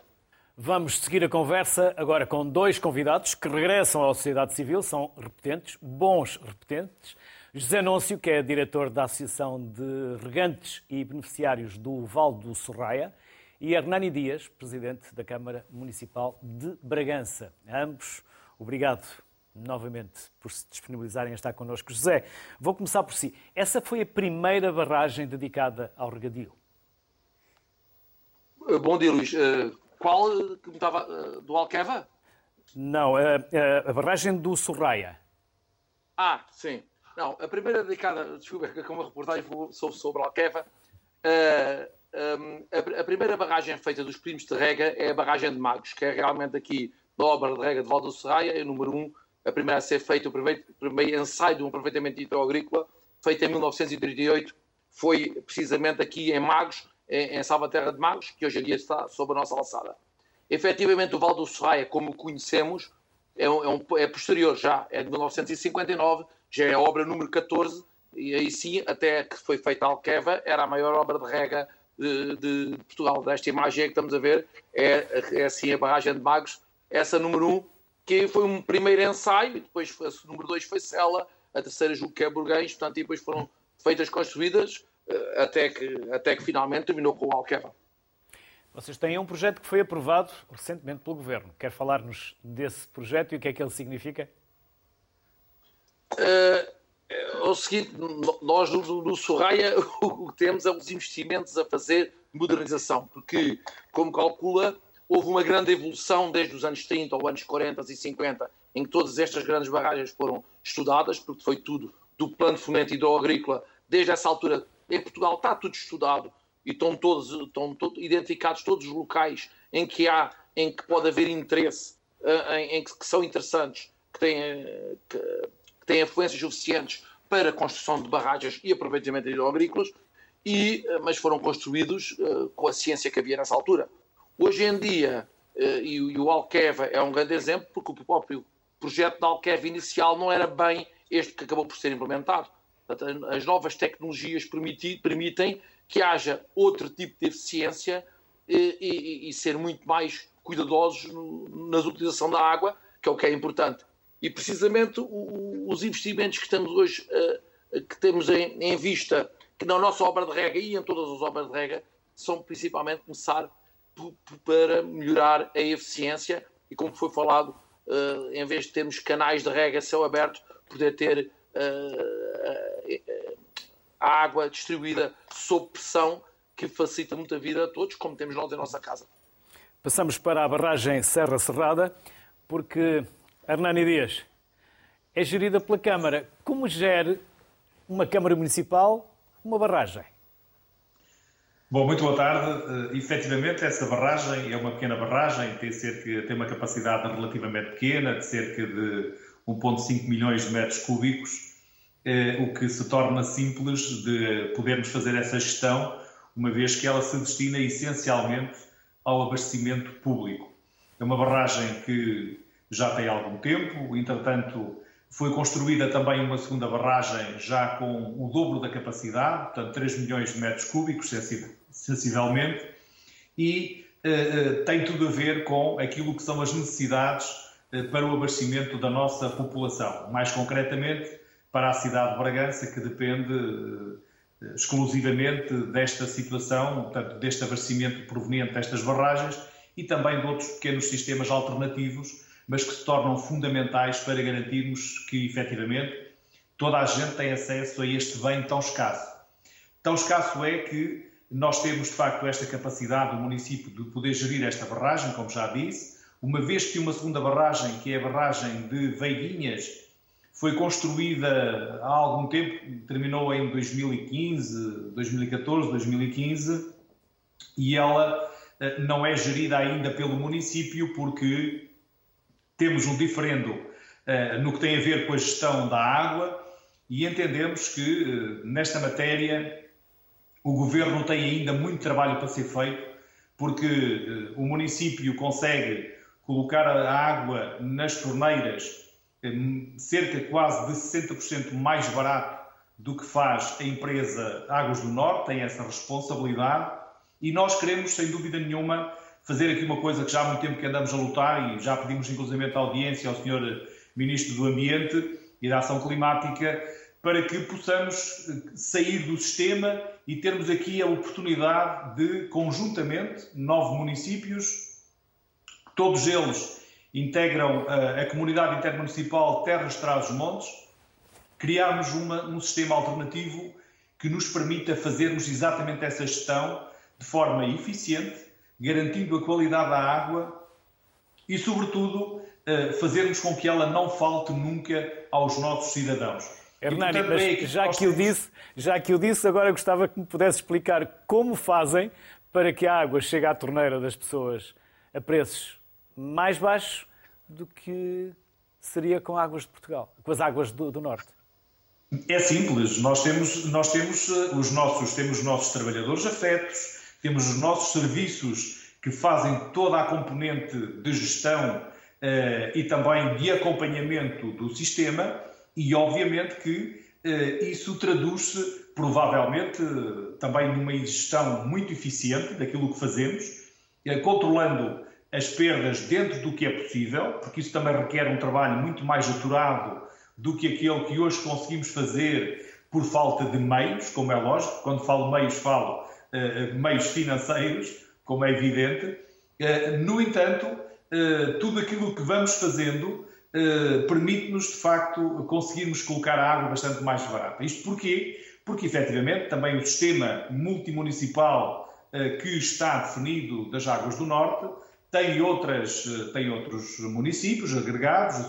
Vamos seguir a conversa agora com dois convidados que regressam à sociedade civil, são repetentes, bons repetentes. José Núncio, que é diretor da Associação de Regantes e Beneficiários do Val do Sorraia, e Hernani Dias, presidente da Câmara Municipal de Bragança. A ambos, obrigado novamente por se disponibilizarem a estar connosco. José, vou começar por si. Essa foi a primeira barragem dedicada ao regadio? Eh, bom dia, Luís. Eh, qual que me estava. Eh, do Alqueva? Não, a, a, a barragem do Sorraia. Ah, sim. Não, a primeira dedicada, desculpa, que uma reportagem sobre, sobre Alqueva, a, primeira barragem feita dos primos de rega é a barragem de Magos, que é realmente aqui da obra de rega de Val do Serraia, é o número um, a primeira a ser feita, o primeiro, primeiro ensaio de um aproveitamento hidroagrícola, feito em 1938, foi precisamente aqui em Magos, em, em Salvaterra de Magos, que hoje em dia está sob a nossa alçada. Efetivamente, o Val do Serraia, como conhecemos, é, um, é, um, é posterior já, é de 1959, já é a obra número 14, e aí sim, até que foi feita a Alqueva, era a maior obra de rega de, de Portugal. Desta imagem que estamos a ver é, é assim a barragem de Magos, essa número 1, um, que foi um primeiro ensaio, e depois a número 2 foi Sela, a terceira julgo que é Burguês, portanto, e depois foram feitas, construídas, até que, até que finalmente terminou com o Alqueva. Vocês têm um projeto que foi aprovado recentemente pelo Governo. Quer falar-nos desse projeto e o que é que ele significa? Uh, é o seguinte, nós no, no Sorraia o que temos é os investimentos a fazer de modernização, porque, como calcula, houve uma grande evolução desde os anos 30 ou anos 40 e 50, em que todas estas grandes barragens foram estudadas, porque foi tudo do plano de fomento hidroagrícola, desde essa altura, em Portugal está tudo estudado e estão todos, estão identificados todos os locais em que há, em que pode haver interesse, eh, em, em que, que, são interessantes, que têm, que, que têm afluências suficientes para a construção de barragens e aproveitamento hidroagrícolas, e, eh, mas foram construídos uh, com a ciência que havia nessa altura. Hoje em dia, uh, e, o Alqueva é um grande exemplo, porque o próprio projeto da Alqueva inicial não era bem este que acabou por ser implementado. As novas tecnologias permitem que haja outro tipo de eficiência e, e, ser muito mais cuidadosos na utilização da água, que é o que é importante. E precisamente os investimentos que estamos hoje, uh, que temos em, em, vista, que na nossa obra de rega e em todas as obras de rega, são principalmente começar para melhorar a eficiência e, como foi falado, uh, em vez de termos canais de rega céu aberto, poder ter uh, a água distribuída sob pressão, que facilita muito a vida a todos, como temos nós em nossa casa. Passamos para a barragem Serra Cerrada, porque Hernani Dias é gerida pela Câmara. Como gere uma Câmara Municipal uma barragem? Bom, muito boa tarde. Uh, efetivamente, essa barragem é uma pequena barragem, tem, cerca, tem uma capacidade relativamente pequena, de cerca de 1,5 milhões de metros cúbicos, uh, o que se torna simples de podermos fazer essa gestão, uma vez que ela se destina essencialmente ao abastecimento público. É uma barragem que já tem algum tempo, entretanto, foi construída também uma segunda barragem já com o dobro da capacidade, portanto 3 milhões de metros cúbicos, sensivelmente, e uh, tem tudo a ver com aquilo que são as necessidades uh, para o abastecimento da nossa população. Mais concretamente, para a cidade de Bragança, que depende uh, exclusivamente desta situação, portanto, deste abastecimento proveniente destas barragens e também de outros pequenos sistemas alternativos mas que se tornam fundamentais para garantirmos que, efetivamente, toda a gente tem acesso a este bem tão escasso. Tão escasso é que nós temos, de facto, esta capacidade do município de poder gerir esta barragem, como já disse, uma vez que uma segunda barragem, que é a barragem de Veiguinhas, foi construída há algum tempo, terminou em 2015, 2014, 2015, e ela eh, não é gerida ainda pelo município porque temos um diferendo uh, no que tem a ver com a gestão da água e entendemos que, uh, nesta matéria, o governo tem ainda muito trabalho para ser feito, porque uh, o município consegue colocar a água nas torneiras cerca quase de 60% mais barato do que faz a empresa Águas do Norte, tem essa responsabilidade, e nós queremos, sem dúvida nenhuma, fazer aqui uma coisa que já há muito tempo que andamos a lutar e já pedimos inclusive audiência ao Sr. Ministro do Ambiente e da Ação Climática para que possamos sair do sistema e termos aqui a oportunidade de, conjuntamente, nove municípios, todos eles integram a, a comunidade intermunicipal Terras Trás-os-Montes, criarmos uma, um sistema alternativo que nos permita fazermos exatamente essa gestão de forma eficiente, garantindo a qualidade da água e, sobretudo, eh, fazermos com que ela não falte nunca aos nossos cidadãos. Hernani, mas é já que, eu disse, já que eu disse, agora gostava que me pudesse explicar como fazem para que a água chegue à torneira das pessoas a preços mais baixos do que seria com águas de Portugal, com as águas do, do Norte. É simples, nós temos, nós temos eh, os nossos, temos os nossos trabalhadores afetos, temos os nossos serviços que fazem toda a componente de gestão uh, e também de acompanhamento do sistema, e obviamente que uh, isso traduz-se provavelmente também numa gestão muito eficiente daquilo que fazemos, uh, controlando as perdas dentro do que é possível, porque isso também requer um trabalho muito mais aturado do que aquele que hoje conseguimos fazer por falta de meios, como é lógico. Quando falo meios, falo meios financeiros, como é evidente. Uh, no entanto, uh, tudo aquilo que vamos fazendo permite-nos, de facto, conseguirmos colocar a água bastante mais barata. Isto porquê? Porque, efetivamente, também o sistema multimunicipal que está definido das águas do Norte tem, outras, tem outros municípios agregados,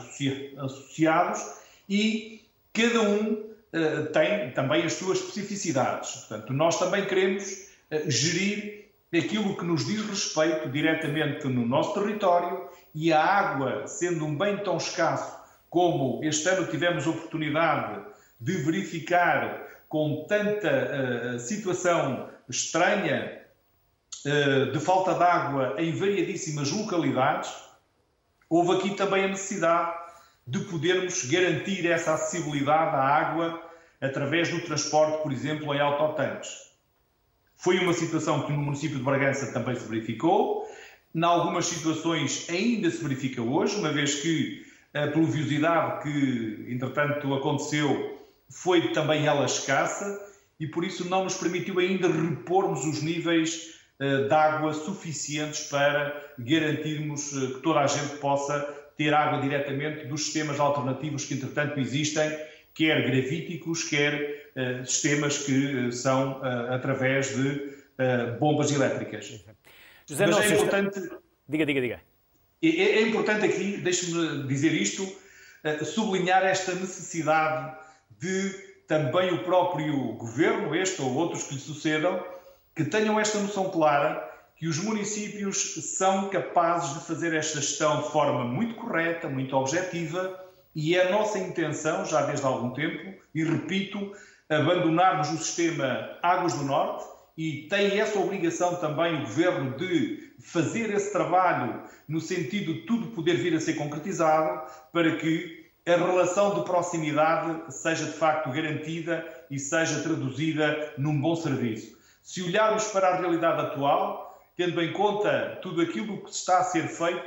associados, e cada um eh, tem também as suas especificidades. Portanto, nós também queremos eh, gerir aquilo que nos diz respeito diretamente no nosso território e a água, sendo um bem tão escasso como este ano tivemos oportunidade de verificar com tanta uh, situação estranha uh, de falta de água em variadíssimas localidades, houve aqui também a necessidade de podermos garantir essa acessibilidade à água através do transporte, por exemplo, em autotanques. Foi uma situação que no município de Bragança também se verificou. Em algumas situações ainda se verifica hoje, uma vez que a pluviosidade que, entretanto, aconteceu foi também ela escassa e por isso não nos permitiu ainda repormos os níveis eh, de água suficientes para garantirmos eh, que toda a gente possa ter água diretamente dos sistemas alternativos que, entretanto, existem, quer gravíticos, quer uh, sistemas que uh, são uh, através de bombas elétricas. José Mas é importante. Diga, diga, diga. É, é importante aqui, deixe-me dizer isto, sublinhar esta necessidade de também o próprio governo, este ou outros que lhe sucedam, que tenham esta noção clara que os municípios são capazes de fazer esta gestão de forma muito correta, muito objetiva, e é a nossa intenção, já desde algum tempo, e repito, abandonarmos o sistema Águas do Norte, e tem essa obrigação também o Governo de fazer esse trabalho no sentido de tudo poder vir a ser concretizado, para que a relação de proximidade seja de facto garantida e seja traduzida num bom serviço. Se olharmos para a realidade atual, tendo em conta tudo aquilo que está a ser feito,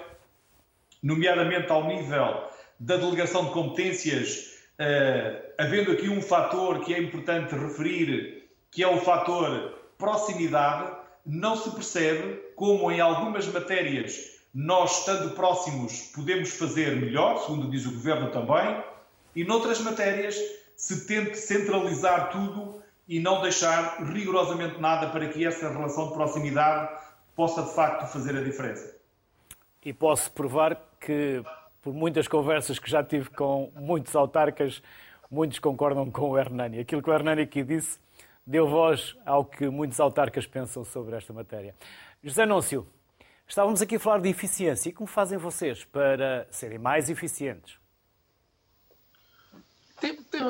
nomeadamente ao nível da delegação de competências, uh, havendo aqui um fator que é importante referir, que é o fator proximidade, não se percebe como em algumas matérias nós, estando próximos, podemos fazer melhor, segundo diz o Governo também, e noutras matérias se tente centralizar tudo e não deixar rigorosamente nada para que essa relação de proximidade possa de facto fazer a diferença. E posso provar que, por muitas conversas que já tive com muitos autarcas, muitos concordam com o Hernani. Aquilo que o Hernani aqui disse deu voz ao que muitos autarcas pensam sobre esta matéria. José Núncio, estávamos aqui a falar de eficiência. E como fazem vocês para serem mais eficientes? Tem, tem,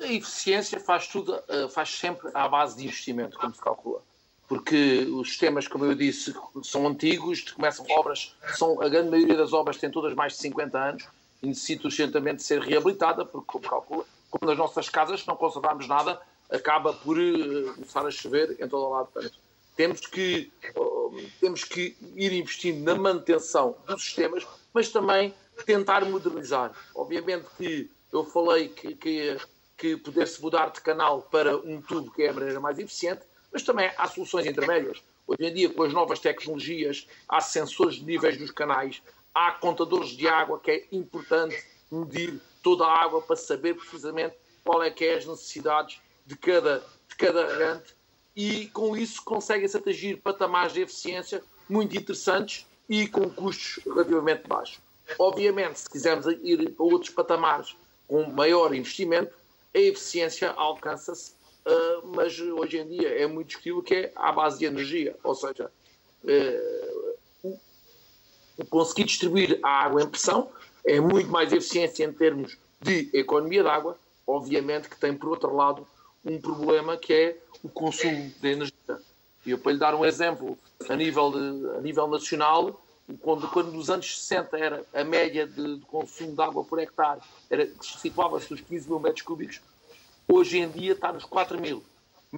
a eficiência faz tudo, eh, faz sempre à base de investimento, como se calcula porque os sistemas, como eu disse, são antigos, começam obras, são, a grande maioria das obras tem todas mais de 50 anos e necessita urgentemente de ser reabilitada, porque, como calcula, como nas nossas casas, se não conservarmos nada, acaba por uh, começar a chover em todo o lado. Portanto, temos que, uh, temos que ir investindo na manutenção dos sistemas, mas também tentar modernizar. Obviamente que eu falei que, que, que poder-se mudar de canal para um tubo que é a maneira mais eficiente, mas também há soluções intermédias. Hoje em dia, com as novas tecnologias, há sensores de níveis dos canais, há contadores de água, que é importante medir toda a água para saber precisamente qual é que é as necessidades de cada, de cada agente e com isso conseguem-se atingir patamares de eficiência muito interessantes e com custos relativamente baixos. Obviamente, se quisermos ir a outros patamares com maior investimento, a eficiência alcança-se uh, mas hoje em dia é muito discutível que é à base de energia, ou seja, uh, conseguir distribuir a água em pressão é muito mais eficiente em termos de economia de água, obviamente que tem por outro lado um problema que é o consumo de energia. E eu para lhe dar um exemplo, a nível, de, a nível nacional, quando, quando nos anos 60 era a média de, de consumo de água por hectare, situava-se nos 15 mil metros cúbicos, hoje em dia está nos 4 mil.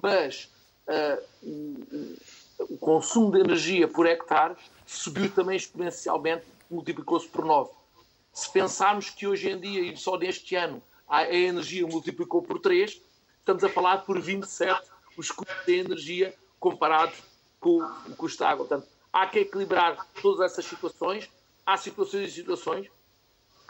Mas uh, o, consumo de energia por hectare subiu também exponencialmente, multiplicou-se por 9. Se pensarmos que hoje em dia, e só neste ano, a energia multiplicou por 3, estamos a falar por 27 os custos de energia comparados com o custo da água. Portanto, há que equilibrar todas essas situações. Há situações e situações.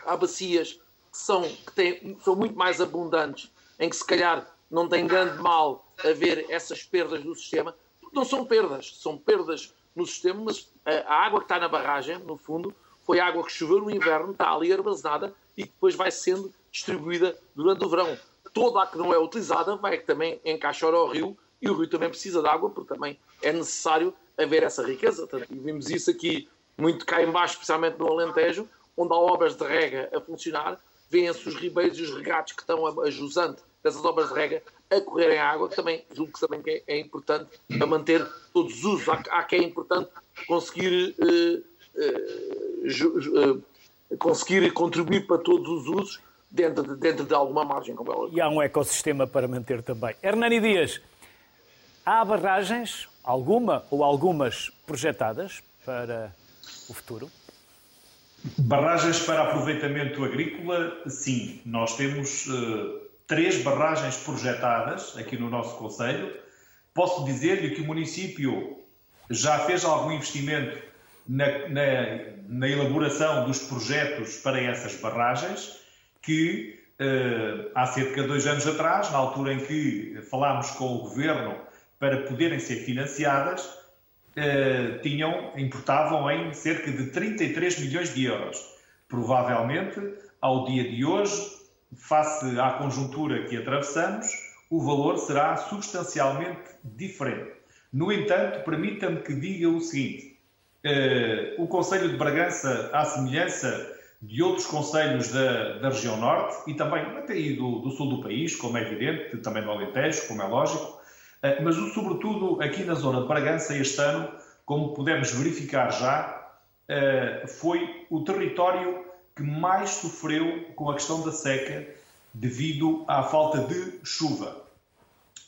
Há bacias que são, que têm, são muito mais abundantes, em que se calhar não tem grande mal haver essas perdas do sistema. Não são perdas, são perdas no sistema, mas a água que está na barragem, no fundo, foi água que choveu no inverno, está ali armazenada e depois vai sendo distribuída durante o verão. Toda a que não é utilizada vai também encaixar ao rio e o rio também precisa de água, porque também é necessário haver essa riqueza. Portanto, vimos isso aqui muito cá embaixo, especialmente no Alentejo, onde há obras de rega a funcionar, vêem-se os ribeiros e os regatos que estão a, a jusante dessas obras de rega a correrem água, que também julgo que também é, é importante a manter todos os usos. Há, há que é importante conseguir, uh, uh, ju, uh, conseguir contribuir para todos os usos dentro de, dentro de alguma margem. Como ela... E há um ecossistema para manter também. Hernani Dias, há barragens, alguma ou algumas projetadas para o futuro? Barragens para aproveitamento agrícola, sim. Nós temos uh, três barragens projetadas aqui no nosso Conselho. Posso dizer-lhe que o município já fez algum investimento na, na, na elaboração dos projetos para essas barragens, que uh, há cerca de dois anos atrás, na altura em que falámos com o Governo para poderem ser financiadas, eh, tinham, importavam em cerca de 33 milhões de euros. Provavelmente, ao dia de hoje, face à conjuntura que atravessamos, o valor será substancialmente diferente. No entanto, permita-me que diga o seguinte: eh, o Conselho de Bragança, à semelhança de outros conselhos da, da região norte e também até aí do, do, sul do país, como é evidente, também do Alentejo, como é lógico, eh, mas sobretudo aqui na zona de Bragança este ano, como pudemos verificar já, eh, foi o território que mais sofreu com a questão da seca devido à falta de chuva.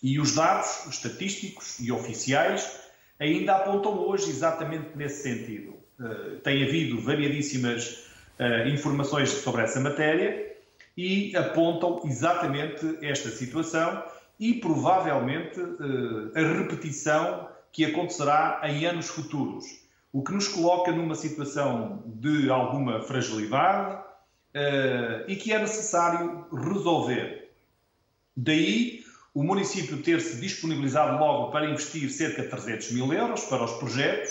E os dados estatísticos e oficiais ainda apontam hoje exatamente nesse sentido. Eh, tem havido variadíssimas informações sobre essa matéria e apontam exatamente esta situação e provavelmente eh, a repetição que acontecerá em anos futuros, o que nos coloca numa situação de alguma fragilidade eh, e que é necessário resolver. Daí o município ter-se disponibilizado logo para investir cerca de 300 mil euros para os projetos,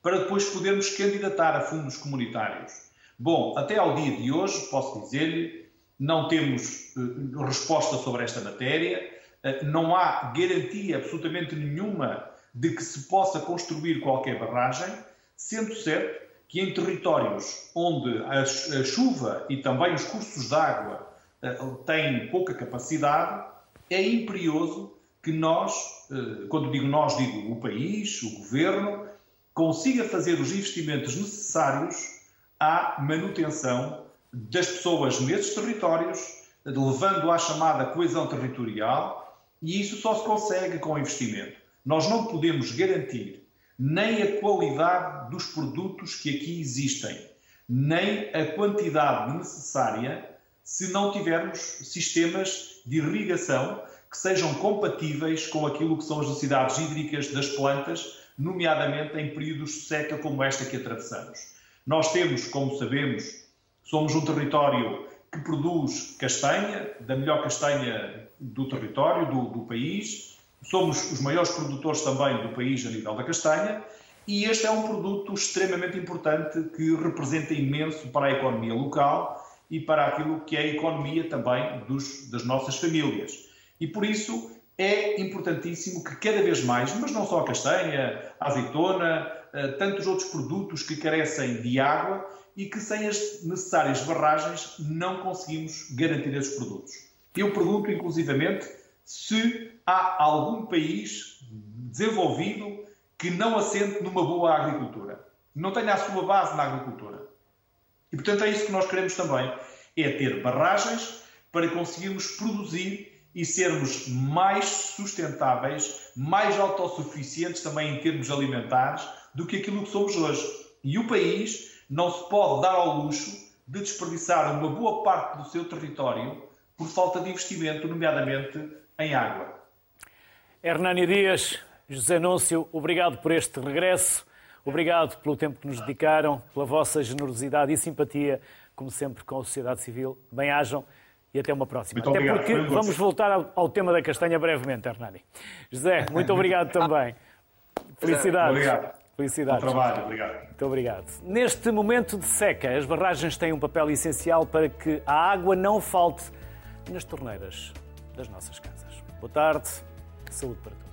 para depois podermos candidatar a fundos comunitários. Bom, até ao dia de hoje, posso dizer-lhe, não temos eh, resposta sobre esta matéria. Eh, não há garantia absolutamente nenhuma de que se possa construir qualquer barragem, sendo certo que em territórios onde a, chuva e também os cursos de água eh, têm pouca capacidade, é imperioso que nós, eh, quando digo nós, digo o país, o governo, consiga fazer os investimentos necessários à manutenção das pessoas nesses territórios, levando à chamada coesão territorial e isso só se consegue com investimento. Nós não podemos garantir nem a qualidade dos produtos que aqui existem, nem a quantidade necessária se não tivermos sistemas de irrigação que sejam compatíveis com aquilo que são as necessidades hídricas das plantas, nomeadamente em períodos de seca como esta que atravessamos. Nós temos, como sabemos, somos um território que produz castanha, da melhor castanha do território, do, do país. Somos os maiores produtores também do país a nível da castanha e este é um produto extremamente importante que representa imenso para a economia local e para aquilo que é a economia também dos, das nossas famílias. E por isso é importantíssimo que cada vez mais, mas não só a castanha, a azeitona, eh, tantos outros produtos que carecem de água e que sem as necessárias barragens não conseguimos garantir esses produtos. Eu pergunto, inclusivamente, se há algum país desenvolvido que não assente numa boa agricultura, não tenha a sua base na agricultura. E, portanto, é isso que nós queremos também, é ter barragens para conseguirmos produzir e sermos mais sustentáveis, mais autossuficientes também em termos alimentares do que aquilo que somos hoje. E o país não se pode dar ao luxo de desperdiçar uma boa parte do seu território por falta de investimento, nomeadamente em água. Hernani Dias, José Núncio, obrigado por este regresso. Obrigado pelo tempo que nos dedicaram, pela vossa generosidade e simpatia, como sempre, com a sociedade civil. Bem-ajam e até uma próxima. Muito até obrigado. porque um vamos voltar ao, ao tema da castanha brevemente, Hernani. José, muito obrigado também. Felicidades. Obrigado. Bom Felicidades. trabalho, obrigado. Muito obrigado. Neste momento de seca, as barragens têm um papel essencial para que a água não falte nas torneiras das nossas casas. Boa tarde, saúde para todos.